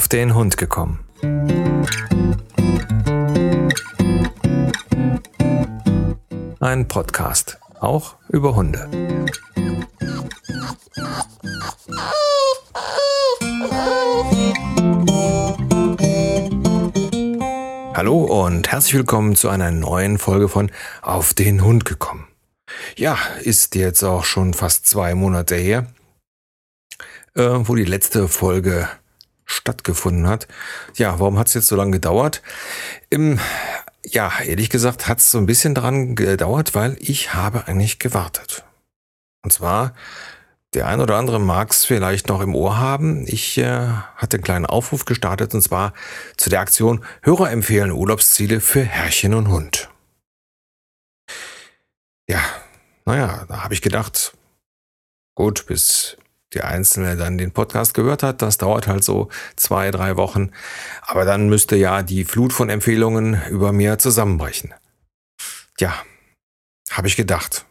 auf den Hund gekommen. Ein Podcast, auch über Hunde. Hallo und herzlich willkommen zu einer neuen Folge von Auf den Hund gekommen. Ja, ist jetzt auch schon fast zwei Monate her, äh, wo die letzte Folge stattgefunden hat. Ja, warum hat es jetzt so lange gedauert? Ähm, ja, ehrlich gesagt hat es so ein bisschen daran gedauert, weil ich habe eigentlich gewartet. Und zwar, der ein oder andere mag es vielleicht noch im Ohr haben. Ich äh, hatte einen kleinen Aufruf gestartet und zwar zu der Aktion Hörer empfehlen Urlaubsziele für Herrchen und Hund. Ja, naja, da habe ich gedacht, gut, bis der Einzelne dann den Podcast gehört hat. Das dauert halt so zwei, drei Wochen. Aber dann müsste ja die Flut von Empfehlungen über mir zusammenbrechen. Ja, habe ich gedacht.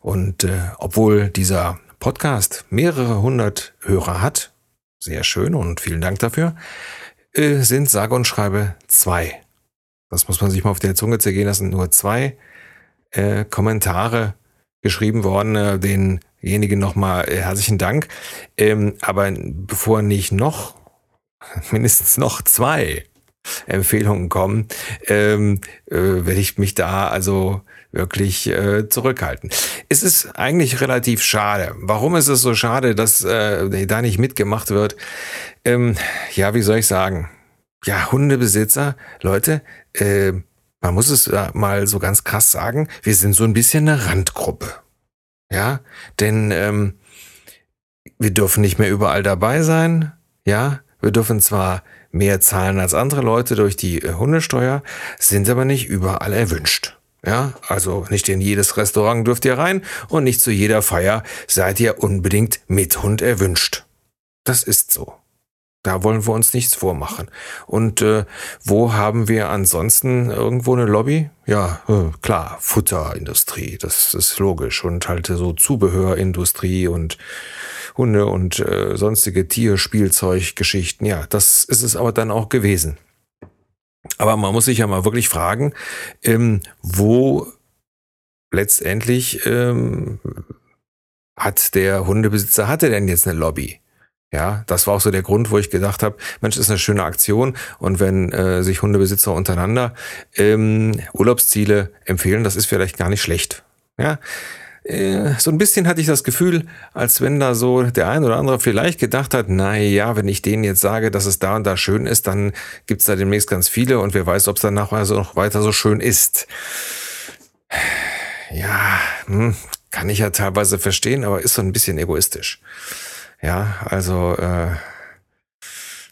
Und äh, obwohl dieser Podcast mehrere hundert Hörer hat, sehr schön und vielen Dank dafür, äh, sind sage und schreibe zwei. Das muss man sich mal auf der Zunge zergehen lassen. Nur zwei äh, Kommentare geschrieben worden, äh, den denjenigen nochmal äh, herzlichen Dank. Ähm, aber bevor nicht noch, mindestens noch zwei Empfehlungen kommen, ähm, äh, werde ich mich da also wirklich äh, zurückhalten. Es ist eigentlich relativ schade. Warum ist es so schade, dass äh, da nicht mitgemacht wird? Ähm, ja, wie soll ich sagen? Ja, Hundebesitzer, Leute, äh, man muss es mal so ganz krass sagen, wir sind so ein bisschen eine Randgruppe. Ja, denn ähm, wir dürfen nicht mehr überall dabei sein. Ja, wir dürfen zwar mehr zahlen als andere Leute durch die äh, Hundesteuer, sind aber nicht überall erwünscht. Ja, also nicht in jedes Restaurant dürft ihr rein und nicht zu jeder Feier seid ihr unbedingt mit Hund erwünscht. Das ist so. Da wollen wir uns nichts vormachen. Und äh, wo haben wir ansonsten irgendwo eine Lobby? Ja, äh, klar, Futterindustrie, das ist logisch. Und halt so Zubehörindustrie und Hunde und äh, sonstige Tierspielzeuggeschichten. Ja, das ist es aber dann auch gewesen. Aber man muss sich ja mal wirklich fragen, ähm, wo letztendlich ähm, hat der Hundebesitzer, hatte denn jetzt eine Lobby? Ja, das war auch so der Grund, wo ich gedacht habe, Mensch, ist eine schöne Aktion und wenn äh, sich Hundebesitzer untereinander ähm, Urlaubsziele empfehlen, das ist vielleicht gar nicht schlecht. Ja, äh, so ein bisschen hatte ich das Gefühl, als wenn da so der ein oder andere vielleicht gedacht hat, na ja, wenn ich denen jetzt sage, dass es da und da schön ist, dann gibt's da demnächst ganz viele und wer weiß, ob es dann nachher also noch weiter so schön ist. Ja, hm, kann ich ja teilweise verstehen, aber ist so ein bisschen egoistisch. Ja, also, äh,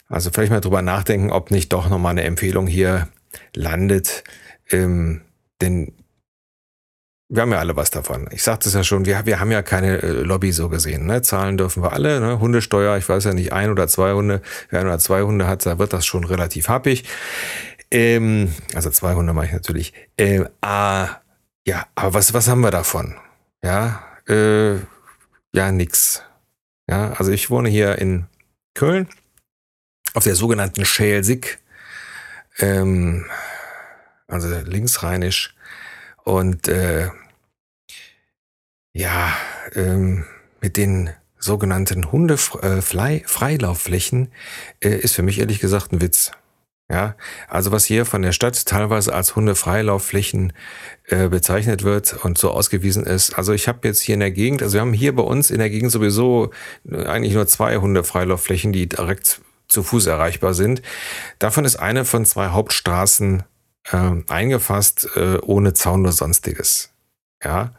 also vielleicht mal drüber nachdenken, ob nicht doch nochmal eine Empfehlung hier landet. Ähm, denn wir haben ja alle was davon. Ich sagte es ja schon, wir, wir haben ja keine äh, Lobby so gesehen. Ne? Zahlen dürfen wir alle. Ne? Hundesteuer, ich weiß ja nicht, ein oder zwei Hunde. Wer ein oder zwei Hunde hat, da wird das schon relativ happig. Ähm, also zwei Hunde mache ich natürlich. Ähm, ah, ja, aber was, was haben wir davon? Ja, äh, ja, nix. Ja, also ich wohne hier in Köln auf der sogenannten Schelsig, ähm, also linksrheinisch. Und äh, ja, ähm, mit den sogenannten Hundefreilaufflächen äh, äh, ist für mich ehrlich gesagt ein Witz. Ja, also was hier von der Stadt teilweise als Hundefreilaufflächen äh, bezeichnet wird und so ausgewiesen ist. Also ich habe jetzt hier in der Gegend, also wir haben hier bei uns in der Gegend sowieso äh, eigentlich nur zwei Hundefreilaufflächen, die direkt zu Fuß erreichbar sind. Davon ist eine von zwei Hauptstraßen äh, eingefasst, äh, ohne Zaun oder sonstiges. Ja.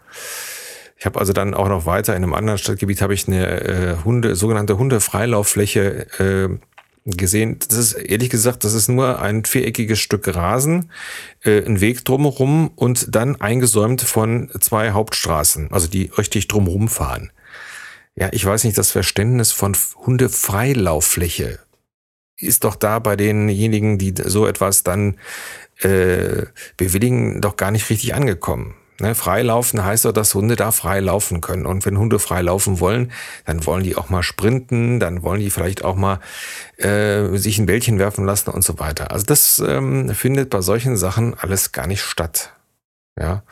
Ich habe also dann auch noch weiter in einem anderen Stadtgebiet habe ich eine äh, Hunde, sogenannte Hundefreilauffläche äh, gesehen. Das ist ehrlich gesagt, das ist nur ein viereckiges Stück Rasen, äh, ein Weg drumherum und dann eingesäumt von zwei Hauptstraßen, also die richtig drumherum fahren. Ja, ich weiß nicht, das Verständnis von Hundefreilauffläche ist doch da bei denjenigen, die so etwas dann äh, bewilligen, doch gar nicht richtig angekommen. Ne, freilaufen heißt doch, dass Hunde da frei laufen können. Und wenn Hunde frei laufen wollen, dann wollen die auch mal sprinten, dann wollen die vielleicht auch mal äh, sich ein Bällchen werfen lassen und so weiter. Also das ähm, findet bei solchen Sachen alles gar nicht statt. Ja.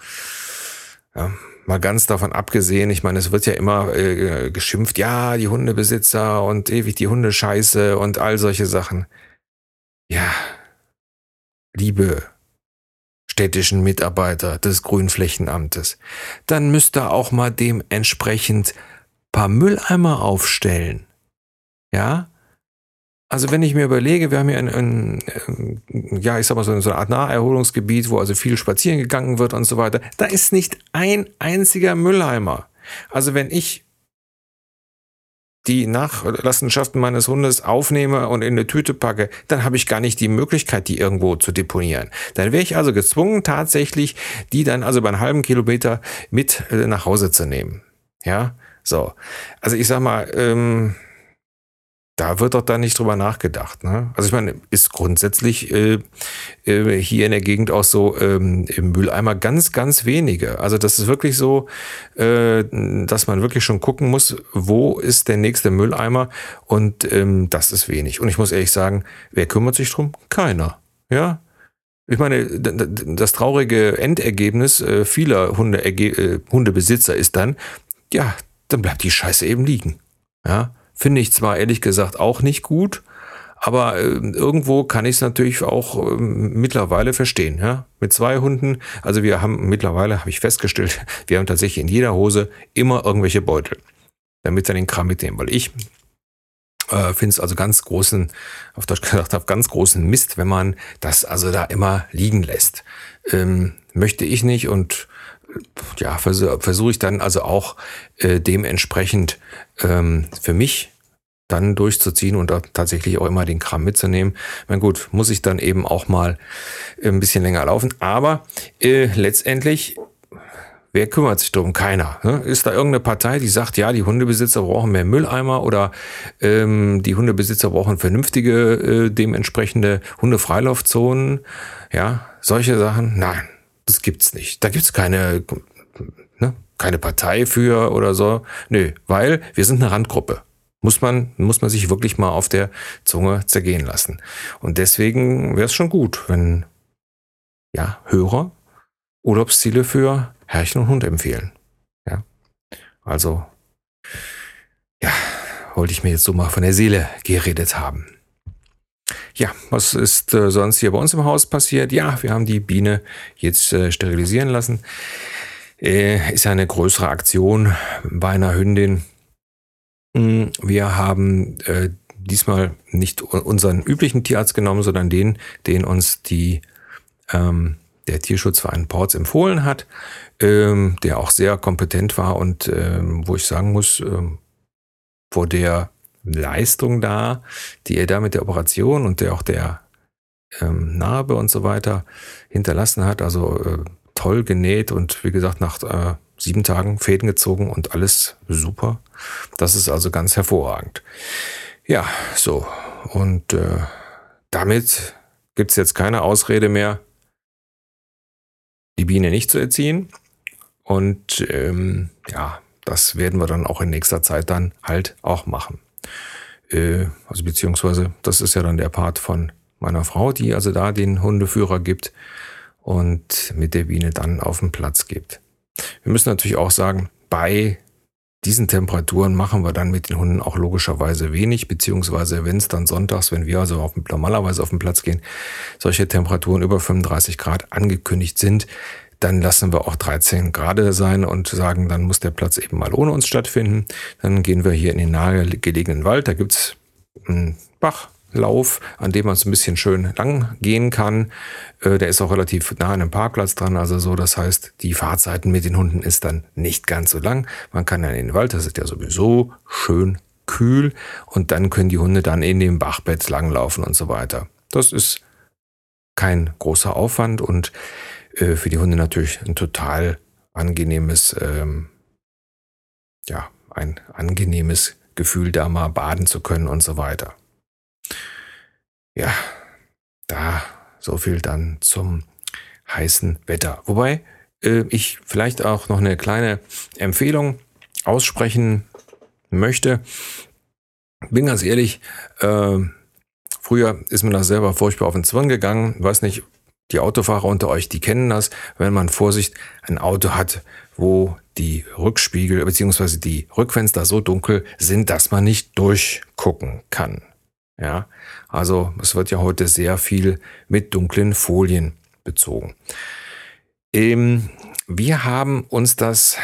ja. Mal ganz davon abgesehen, ich meine, es wird ja immer äh, geschimpft, ja, die Hundebesitzer und ewig die Hundescheiße und all solche Sachen. Ja, liebe städtischen Mitarbeiter des Grünflächenamtes, dann müsst ihr auch mal dementsprechend paar Mülleimer aufstellen. Ja? Also wenn ich mir überlege, wir haben hier ein, ein, ja, ich sag mal so eine Art Naherholungsgebiet, wo also viel spazieren gegangen wird und so weiter, da ist nicht ein einziger Mülleimer. Also wenn ich die Nachlassenschaften meines Hundes aufnehme und in eine Tüte packe, dann habe ich gar nicht die Möglichkeit, die irgendwo zu deponieren. Dann wäre ich also gezwungen, tatsächlich die dann also über einen halben Kilometer mit äh, nach Hause zu nehmen. Ja, so. Also ich sag mal, ähm, da wird doch da nicht drüber nachgedacht. Ne? Also ich meine, ist grundsätzlich äh, äh, hier in der Gegend auch so ähm, im Mülleimer ganz, ganz wenige. Also das ist wirklich so, äh, dass man wirklich schon gucken muss, wo ist der nächste Mülleimer und ähm, das ist wenig. Und ich muss ehrlich sagen, wer kümmert sich drum? Keiner. Ja, ich meine, das traurige Endergebnis äh, vieler Hunde, äh, Hundebesitzer ist dann, ja, dann bleibt die Scheiße eben liegen. Ja, Finde ich zwar ehrlich gesagt auch nicht gut, aber äh, irgendwo kann ich es natürlich auch äh, mittlerweile verstehen. Ja? Mit zwei Hunden, also wir haben mittlerweile, habe ich festgestellt, wir haben tatsächlich in jeder Hose immer irgendwelche Beutel, damit sie den Kram mitnehmen. Weil ich äh, finde es also ganz großen, auf Deutsch gesagt habe, ganz großen Mist, wenn man das also da immer liegen lässt. Ähm, möchte ich nicht und ja, versuche versuch ich dann also auch äh, dementsprechend ähm, für mich dann durchzuziehen und da tatsächlich auch immer den Kram mitzunehmen. Na gut, muss ich dann eben auch mal ein bisschen länger laufen. Aber äh, letztendlich, wer kümmert sich darum? Keiner. Ne? Ist da irgendeine Partei, die sagt, ja, die Hundebesitzer brauchen mehr Mülleimer oder ähm, die Hundebesitzer brauchen vernünftige, äh, dementsprechende Hundefreilaufzonen? Ja, solche Sachen? Nein, das gibt's nicht. Da gibt's keine, ne, keine Partei für oder so. Nö, weil wir sind eine Randgruppe. Muss man, muss man sich wirklich mal auf der Zunge zergehen lassen. Und deswegen wäre es schon gut, wenn ja, Hörer Urlaubsziele für Herrchen und Hund empfehlen. Ja. Also, ja, wollte ich mir jetzt so mal von der Seele geredet haben. Ja, was ist äh, sonst hier bei uns im Haus passiert? Ja, wir haben die Biene jetzt äh, sterilisieren lassen. Äh, ist eine größere Aktion bei einer Hündin. Mm, wir haben äh, diesmal nicht unseren üblichen Tierarzt genommen, sondern den, den uns die, ähm, der Tierschutzverein Ports empfohlen hat, ähm, der auch sehr kompetent war und ähm, wo ich sagen muss, ähm, vor der Leistung da, die er da mit der Operation und der auch der ähm, Narbe und so weiter hinterlassen hat. Also äh, toll genäht und wie gesagt, nach äh, sieben Tagen Fäden gezogen und alles super. Das ist also ganz hervorragend. Ja, so. Und äh, damit gibt's jetzt keine Ausrede mehr, die Biene nicht zu erziehen. Und ähm, ja, das werden wir dann auch in nächster Zeit dann halt auch machen. Äh, also beziehungsweise, das ist ja dann der Part von meiner Frau, die also da den Hundeführer gibt und mit der Biene dann auf den Platz gibt. Wir müssen natürlich auch sagen, bei diesen Temperaturen machen wir dann mit den Hunden auch logischerweise wenig, beziehungsweise wenn es dann sonntags, wenn wir also auf, normalerweise auf den Platz gehen, solche Temperaturen über 35 Grad angekündigt sind, dann lassen wir auch 13 Grad sein und sagen, dann muss der Platz eben mal ohne uns stattfinden. Dann gehen wir hier in den nahegelegenen Wald. Da gibt's einen Bachlauf, an dem man so ein bisschen schön lang gehen kann. Äh, der ist auch relativ nah an einem Parkplatz dran, also so, das heißt, die Fahrzeiten mit den Hunden ist dann nicht ganz so lang. Man kann dann in den Wald, das ist ja sowieso schön kühl und dann können die Hunde dann in dem Bachbett langlaufen und so weiter. Das ist kein großer Aufwand und äh, für die Hunde natürlich ein total angenehmes, ähm, ja, ein angenehmes Gefühl, da mal baden zu können und so weiter. Ja, da so viel dann zum heißen Wetter. Wobei, äh, ich vielleicht auch noch eine kleine Empfehlung aussprechen möchte. Bin ganz ehrlich, äh, früher ist mir das selber furchtbar auf den Zwirn gegangen. weiß nicht, die Autofahrer unter euch, die kennen das, wenn man Vorsicht ein Auto hat, wo die Rückspiegel bzw. die Rückfenster so dunkel sind, dass man nicht durchgucken kann. Ja, also es wird ja heute sehr viel mit dunklen Folien bezogen. Ähm, wir haben uns das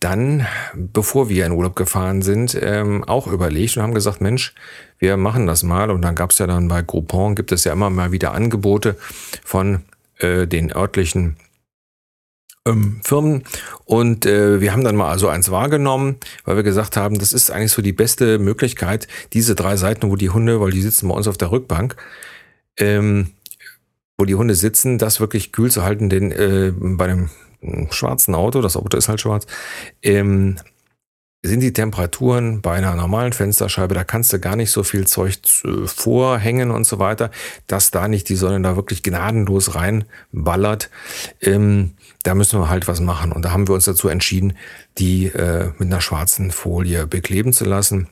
dann, bevor wir in Urlaub gefahren sind, ähm, auch überlegt und haben gesagt, Mensch, wir machen das mal. Und dann gab es ja dann bei Groupon, gibt es ja immer mal wieder Angebote von äh, den örtlichen ähm, Firmen. Und äh, wir haben dann mal also eins wahrgenommen, weil wir gesagt haben, das ist eigentlich so die beste Möglichkeit, diese drei Seiten, wo die Hunde, weil die sitzen bei uns auf der Rückbank, ähm, wo die Hunde sitzen, das wirklich kühl zu halten, denn äh, bei einem schwarzen Auto, das Auto ist halt schwarz, ähm, sind die Temperaturen bei einer normalen Fensterscheibe, da kannst du gar nicht so viel Zeug vorhängen und so weiter, dass da nicht die Sonne da wirklich gnadenlos reinballert. Ähm, da müssen wir halt was machen. Und da haben wir uns dazu entschieden, die äh, mit einer schwarzen Folie bekleben zu lassen.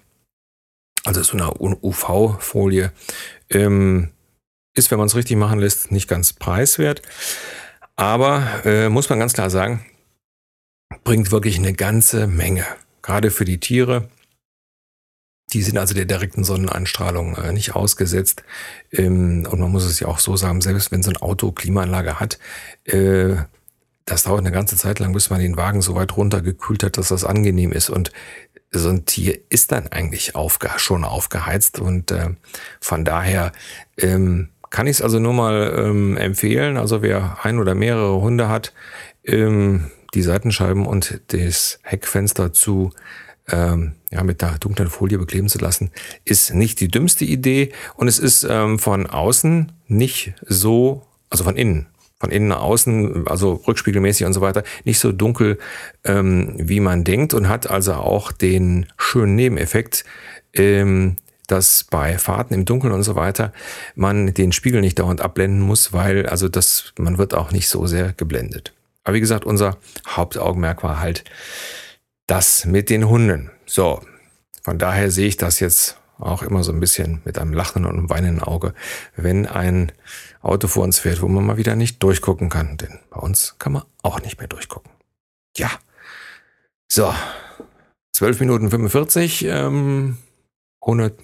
Also so eine UV-Folie. Ähm, ist, wenn man es richtig machen lässt, nicht ganz preiswert. Aber äh, muss man ganz klar sagen, bringt wirklich eine ganze Menge gerade für die Tiere. Die sind also der direkten Sonneneinstrahlung äh, nicht ausgesetzt. Ähm, und man muss es ja auch so sagen, selbst wenn so ein Auto Klimaanlage hat, äh, das dauert eine ganze Zeit lang, bis man den Wagen so weit runtergekühlt hat, dass das angenehm ist. Und so ein Tier ist dann eigentlich aufge schon aufgeheizt. Und äh, von daher ähm, kann ich es also nur mal ähm, empfehlen. Also wer ein oder mehrere Hunde hat, ähm, die Seitenscheiben und das Heckfenster zu ähm, ja, mit der dunklen Folie bekleben zu lassen, ist nicht die dümmste Idee und es ist ähm, von außen nicht so, also von innen, von innen nach außen, also rückspiegelmäßig und so weiter, nicht so dunkel, ähm, wie man denkt und hat also auch den schönen Nebeneffekt, ähm, dass bei Fahrten im Dunkeln und so weiter man den Spiegel nicht dauernd abblenden muss, weil also das, man wird auch nicht so sehr geblendet. Aber wie gesagt, unser Hauptaugenmerk war halt das mit den Hunden. So, von daher sehe ich das jetzt auch immer so ein bisschen mit einem lachenden und einem weinenden Auge, wenn ein Auto vor uns fährt, wo man mal wieder nicht durchgucken kann. Denn bei uns kann man auch nicht mehr durchgucken. Ja. So. 12 Minuten 45, ähm, ohne,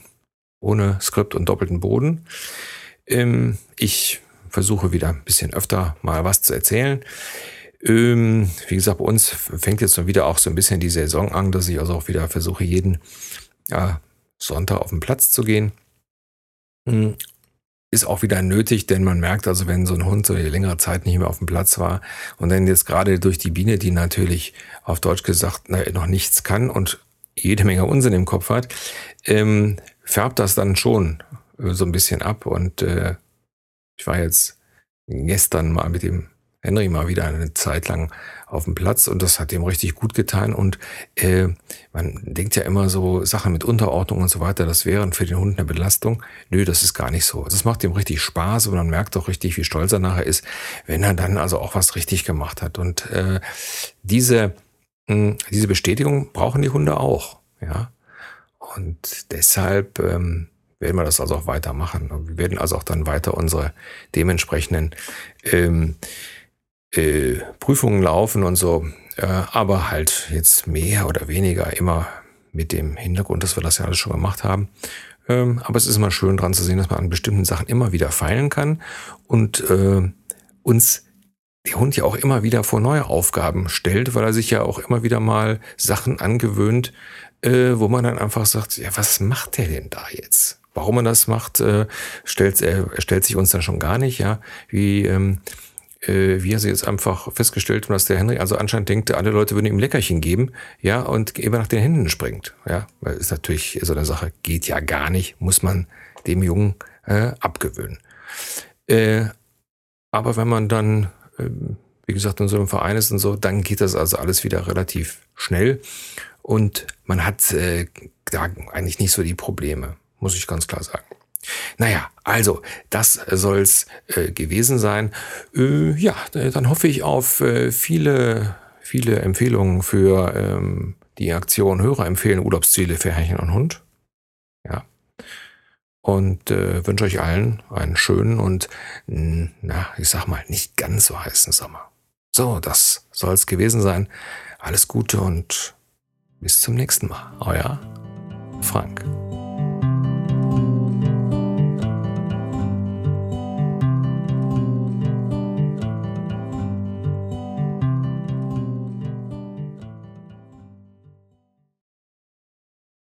ohne Skript und doppelten Boden. Ähm, ich versuche wieder ein bisschen öfter mal was zu erzählen. Ähm, wie gesagt, bei uns fängt jetzt schon wieder auch so ein bisschen die Saison an, dass ich also auch wieder versuche, jeden ja, Sonntag auf den Platz zu gehen. Hm, ist auch wieder nötig, denn man merkt also, wenn so ein Hund so eine längere Zeit nicht mehr auf dem Platz war und dann jetzt gerade durch die Biene, die natürlich auf Deutsch gesagt na, noch nichts kann und jede Menge Unsinn im Kopf hat, ähm, färbt das dann schon äh, so ein bisschen ab. Und äh, ich war jetzt gestern mal mit dem Henry mal wieder eine Zeit lang auf dem Platz und das hat ihm richtig gut getan. Und äh, man denkt ja immer so Sachen mit Unterordnung und so weiter, das wären für den Hund eine Belastung. Nö, das ist gar nicht so. Das macht ihm richtig Spaß und man merkt auch richtig, wie stolz er nachher ist, wenn er dann also auch was richtig gemacht hat. Und äh, diese, mh, hm, diese Bestätigung brauchen die Hunde auch. Ja. Und deshalb ähm, werden wir das also auch weitermachen. Wir werden also auch dann weiter unsere dementsprechenden ähm, äh, Prüfungen laufen und so, äh, aber halt jetzt mehr oder weniger immer mit dem Hintergrund, dass wir das ja alles schon gemacht haben. Ähm, aber es ist immer schön dran zu sehen, dass man an bestimmten Sachen immer wieder feilen kann und äh, uns der Hund ja auch immer wieder vor neue Aufgaben stellt, weil er sich ja auch immer wieder mal Sachen angewöhnt, äh, wo man dann einfach sagt, ja, was macht der denn da jetzt? Warum er das macht, äh, stellt, er stellt sich uns dann schon gar nicht, ja. Wie ähm, äh, wie er sie jetzt einfach festgestellt hat, dass der Henry also anscheinend denkt, alle Leute würden ihm Leckerchen geben, ja, und immer nach den Händen springt, ja. Weil ist natürlich so eine Sache, geht ja gar nicht, muss man dem Jungen äh, abgewöhnen. Äh, aber wenn man dann, äh, wie gesagt, in so einem Verein ist und so, dann geht das also alles wieder relativ schnell und man hat äh, da eigentlich nicht so die Probleme, muss ich ganz klar sagen. Naja, also, das soll's äh, gewesen sein. Äh, ja, dann hoffe ich auf äh, viele, viele Empfehlungen für ähm, die Aktion Hörer empfehlen Urlaubsziele für Herrchen und Hund. Ja. Und äh, wünsche euch allen einen schönen und, na, ich sag mal, nicht ganz so heißen Sommer. So, das soll's gewesen sein. Alles Gute und bis zum nächsten Mal. Euer Frank.